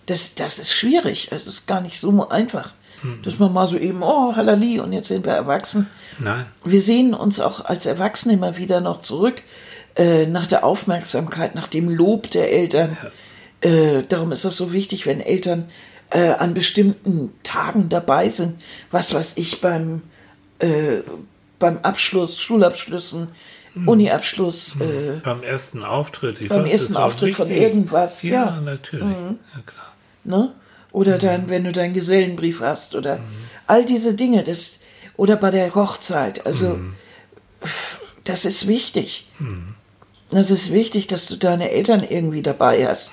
das, das ist schwierig. Es ist gar nicht so einfach. Dass man mal so eben, oh, halali, und jetzt sind wir erwachsen. Nein. Wir sehen uns auch als Erwachsene immer wieder noch zurück äh, nach der Aufmerksamkeit, nach dem Lob der Eltern. Äh, darum ist das so wichtig, wenn Eltern äh, an bestimmten Tagen dabei sind. Was weiß ich, beim, äh, beim Abschluss, Schulabschlüssen, Uniabschluss, äh, Beim ersten Auftritt. Ich Beim weiß, ersten Auftritt von wichtig. irgendwas, Ja, ja. natürlich. Ja, klar. ne? Oder dann, wenn du deinen Gesellenbrief hast oder all diese Dinge, das, oder bei der Hochzeit, also das ist wichtig. Das ist wichtig, dass du deine Eltern irgendwie dabei hast,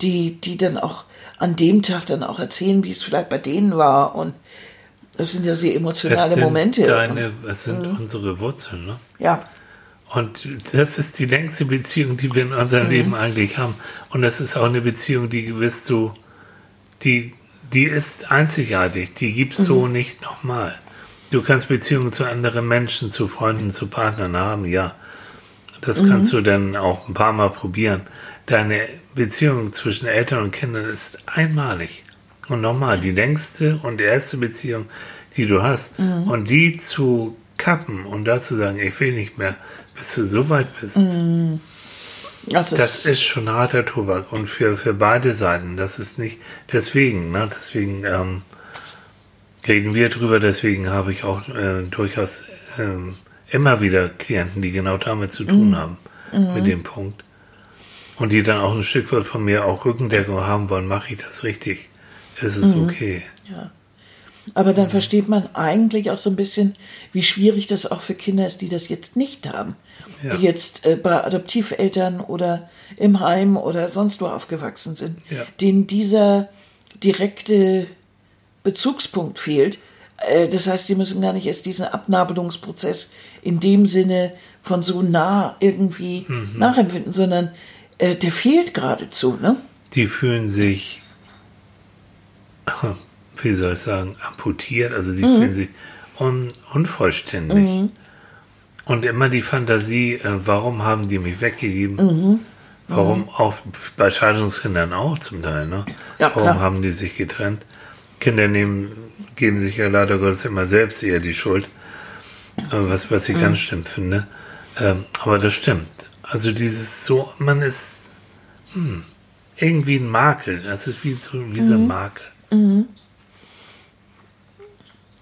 die, die dann auch an dem Tag dann auch erzählen, wie es vielleicht bei denen war und das sind ja sehr emotionale Momente. deine, das sind Mhm. unsere Wurzeln, ne? ja, Und das ist die längste Beziehung, die wir in unserem Leben eigentlich haben. Und das ist auch eine Beziehung, die wirst du, die, die ist einzigartig. Die gibt's so nicht nochmal. Du kannst Beziehungen zu anderen Menschen, zu Freunden, zu Partnern haben, ja. Das kannst du dann auch ein paar Mal probieren. Deine Beziehung zwischen Eltern und Kindern ist einmalig. Und nochmal, die längste und erste Beziehung, die du hast. Und die zu kappen und dazu sagen, ich will nicht mehr, bis du so weit bist. das ist, Das ist schon harter Tobak und für, für beide Seiten. Das ist nicht, deswegen, ne, deswegen ähm, reden wir drüber, deswegen habe ich auch äh, durchaus ähm, immer wieder Klienten, die genau damit zu tun haben, mit dem Punkt. Und die dann auch ein Stück weit von mir auch Rückendeckung haben wollen, mache ich das richtig? Ist es okay? Ja. Aber dann versteht man eigentlich auch so ein bisschen, wie schwierig das auch für Kinder ist, die das jetzt nicht haben. Ja. Die jetzt äh, bei Adoptiveltern oder im Heim oder sonst wo aufgewachsen sind. Ja. Denen dieser direkte Bezugspunkt fehlt. Äh, das heißt, sie müssen gar nicht erst diesen Abnabelungsprozess in dem Sinne von so nah irgendwie nachempfinden, sondern äh, der fehlt geradezu, ne? Die fühlen sich, <coughs> wie soll ich sagen, amputiert, also die fühlen sich un, unvollständig. Und immer die Fantasie, äh, warum haben die mich weggegeben? Warum auch bei Scheidungskindern auch zum Teil, ne? Ja, warum klar. haben die sich getrennt? Kinder nehmen, geben sich ja leider Gottes immer selbst eher die Schuld, äh, was, was ich ganz schlimm finde. Ähm, aber das stimmt. Also dieses so, man ist hm, irgendwie ein Makel. Das ist wie so, wie so ein Makel.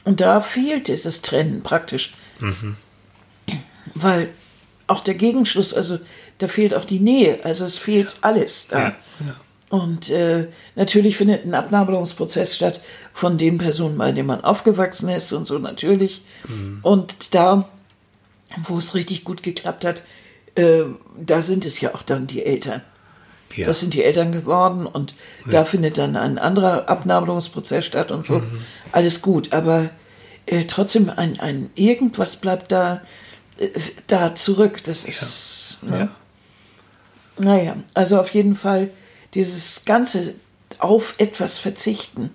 Und da fehlt dieses Trennen praktisch. Weil auch der Gegenschluss, also da fehlt auch die Nähe, also es fehlt alles da. Ja, ja. Und äh, natürlich findet ein Abnabelungsprozess statt von den Personen, bei denen man aufgewachsen ist und so natürlich. Und da, wo es richtig gut geklappt hat, äh, da sind es ja auch dann die Eltern. Ja. Das sind die Eltern geworden und da findet dann ein anderer Abnabelungsprozess statt und so. Mhm. Alles gut, aber äh, trotzdem ein, ein irgendwas bleibt da, äh, da zurück. Das ist. Ne? ja. Naja, also auf jeden Fall dieses ganze auf etwas verzichten,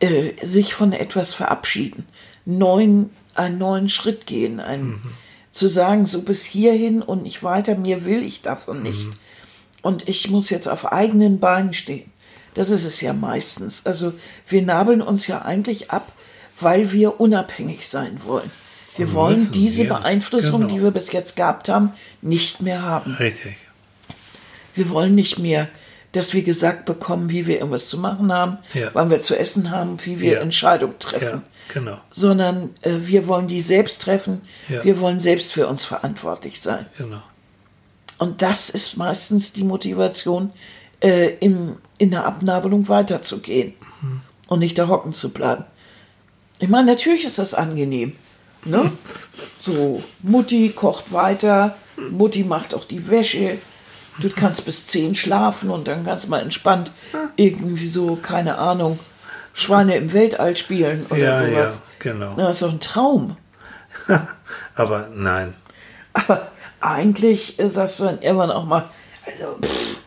äh, sich von etwas verabschieden, neuen, einen neuen Schritt gehen, ein, zu sagen, so bis hierhin und nicht weiter, mir will ich davon nicht. Und ich muss jetzt auf eigenen Beinen stehen. Das ist es ja meistens. Also wir nabeln uns ja eigentlich ab, weil wir unabhängig sein wollen. Wir Und wollen diese ja, Beeinflussung, genau. die wir bis jetzt gehabt haben, nicht mehr haben. Richtig. Wir wollen nicht mehr, dass wir gesagt bekommen, wie wir irgendwas zu machen haben, Ja. wann wir zu essen haben, wie wir Ja. Entscheidungen treffen. Ja, genau. Sondern äh, wir wollen die selbst treffen, Ja. wir wollen selbst für uns verantwortlich sein. Genau. Und das ist meistens die Motivation, äh, im, in der Abnabelung weiterzugehen und nicht da hocken zu bleiben. Ich meine, natürlich ist das angenehm. Ne? So, Mutti kocht weiter, Mutti macht auch die Wäsche. Du kannst bis 10 schlafen und dann kannst du mal entspannt irgendwie so, keine Ahnung, Schweine im Weltall spielen oder Ja, sowas. ja, genau. Das ist doch ein Traum. <laughs> Aber nein. Aber eigentlich äh, sagst du dann irgendwann auch mal, also, pff,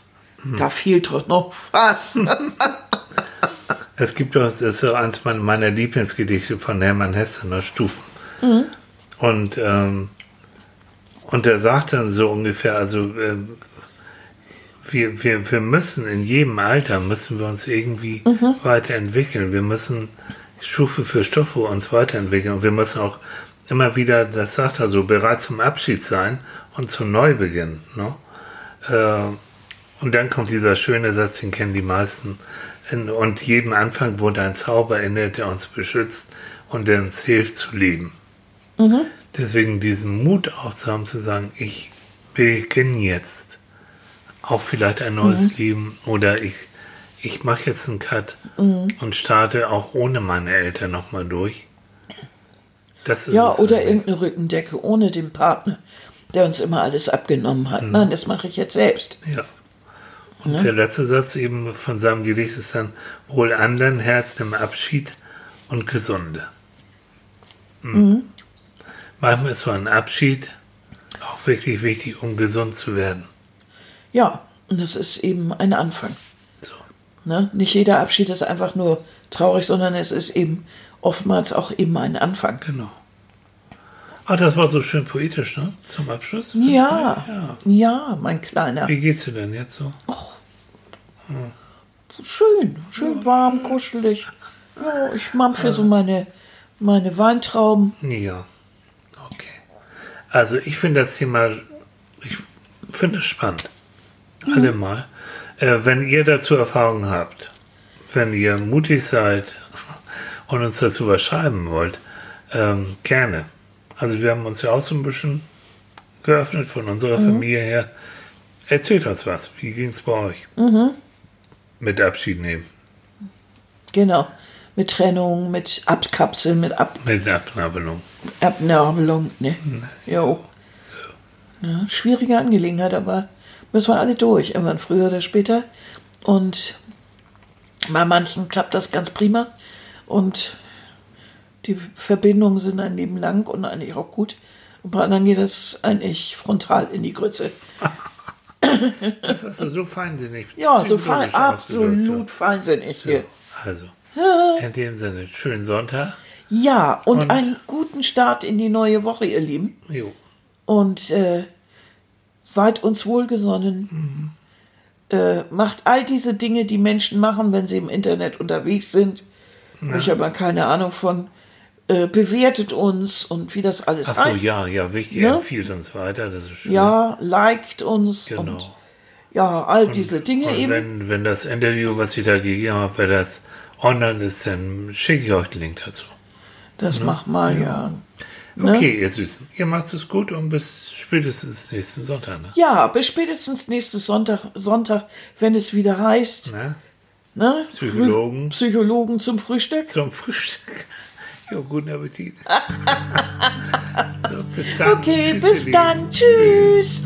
da fehlt doch noch was. <laughs> Es gibt doch, das ist so eins meiner- Lieblingsgedichte von Hermann Hesse, ne, Stufen. Und, ähm, und er sagt dann so ungefähr, also ähm, wir, wir, wir müssen in jedem Alter, müssen wir uns irgendwie weiterentwickeln. Wir müssen Stufe für Stufe uns weiterentwickeln. Und wir müssen auch immer wieder, das sagt er so, bereit zum Abschied sein und zum Neubeginn. Ne? Äh, und dann kommt dieser schöne Satz, den kennen die meisten. Und jedem Anfang wurde ein Zauber inne, der uns beschützt und der uns hilft zu leben. Deswegen diesen Mut auch zu haben, zu sagen, ich beginne jetzt auch vielleicht ein neues Leben oder ich, ich mache jetzt einen Cut und starte auch ohne meine Eltern nochmal durch. Das ist ja, oder eigentlich. irgendeine Rückendecke ohne den Partner, der uns immer alles abgenommen hat. Nein, das mache ich jetzt selbst. Ja. Und der letzte Satz eben von seinem Gedicht ist dann wohl anderen Herz dem Abschied und Gesunde. Mhm. Manchmal ist so ein Abschied auch wirklich wichtig, um gesund zu werden. Ja, und das ist eben ein Anfang. So. Ne? Nicht jeder Abschied ist einfach nur traurig, sondern es ist eben oftmals auch eben ein Anfang. Genau. Ah, das war so schön poetisch, ne? Zum Abschluss. Ja, ja. ja, mein Kleiner. Wie geht's dir denn jetzt so? Schön, schön warm, kuschelig. Ja, ich mampfe so meine, meine Weintrauben. Ja. Okay. Also ich finde das Thema, ich finde es spannend. Alle mal. Äh, wenn ihr dazu Erfahrungen habt, wenn ihr mutig seid <laughs> und uns dazu was schreiben wollt, ähm, gerne. Also wir haben uns ja auch so ein bisschen geöffnet von unserer Familie her. Erzählt uns was. Wie ging es bei euch? Mit Abschied nehmen. Genau. Mit Trennung, mit Abkapseln, mit Ab Mit Abnabelung. Abnabelung. Ne? Jo. So. Ja, schwierige Angelegenheit, aber müssen wir alle durch, irgendwann früher oder später. Und bei manchen klappt das ganz prima. Und die Verbindungen sind ein Leben lang und eigentlich auch gut. Und bei anderen geht das eigentlich frontal in die Grütze. Das ist so feinsinnig. Ja, so fein, absolut feinsinnig So. hier. Also, in dem Sinne, schönen Sonntag. Ja, und, Und- einen guten Start in die neue Woche, ihr Lieben. Jo. Und äh, seid uns wohlgesonnen. Äh, macht all diese Dinge, die Menschen machen, wenn sie im Internet unterwegs sind. Ich habe keine Ahnung von. Äh, bewertet uns und wie das alles Ach so, heißt. ja, ja, wichtig. Ne? Empfiehlt uns weiter, das ist schön. Ja, liked uns Genau. und ja, all diese Dinge Und eben. wenn, wenn das Interview, was ich da gegeben habe, wenn das online ist, dann schicke ich euch den Link dazu. das macht mal, ja. Ne? Okay, ihr Süßen. Ihr macht es gut und bis spätestens nächsten Sonntag. Ne? Ja, bis spätestens nächsten Sonntag, Sonntag, wenn es wieder heißt, Na? ne? Psychologen. Früh- Psychologen zum Frühstück. Zum Frühstück. Jo, guten Appetit. <laughs> so, bis dann. Okay, Tschüss, bis dann. Tschüss.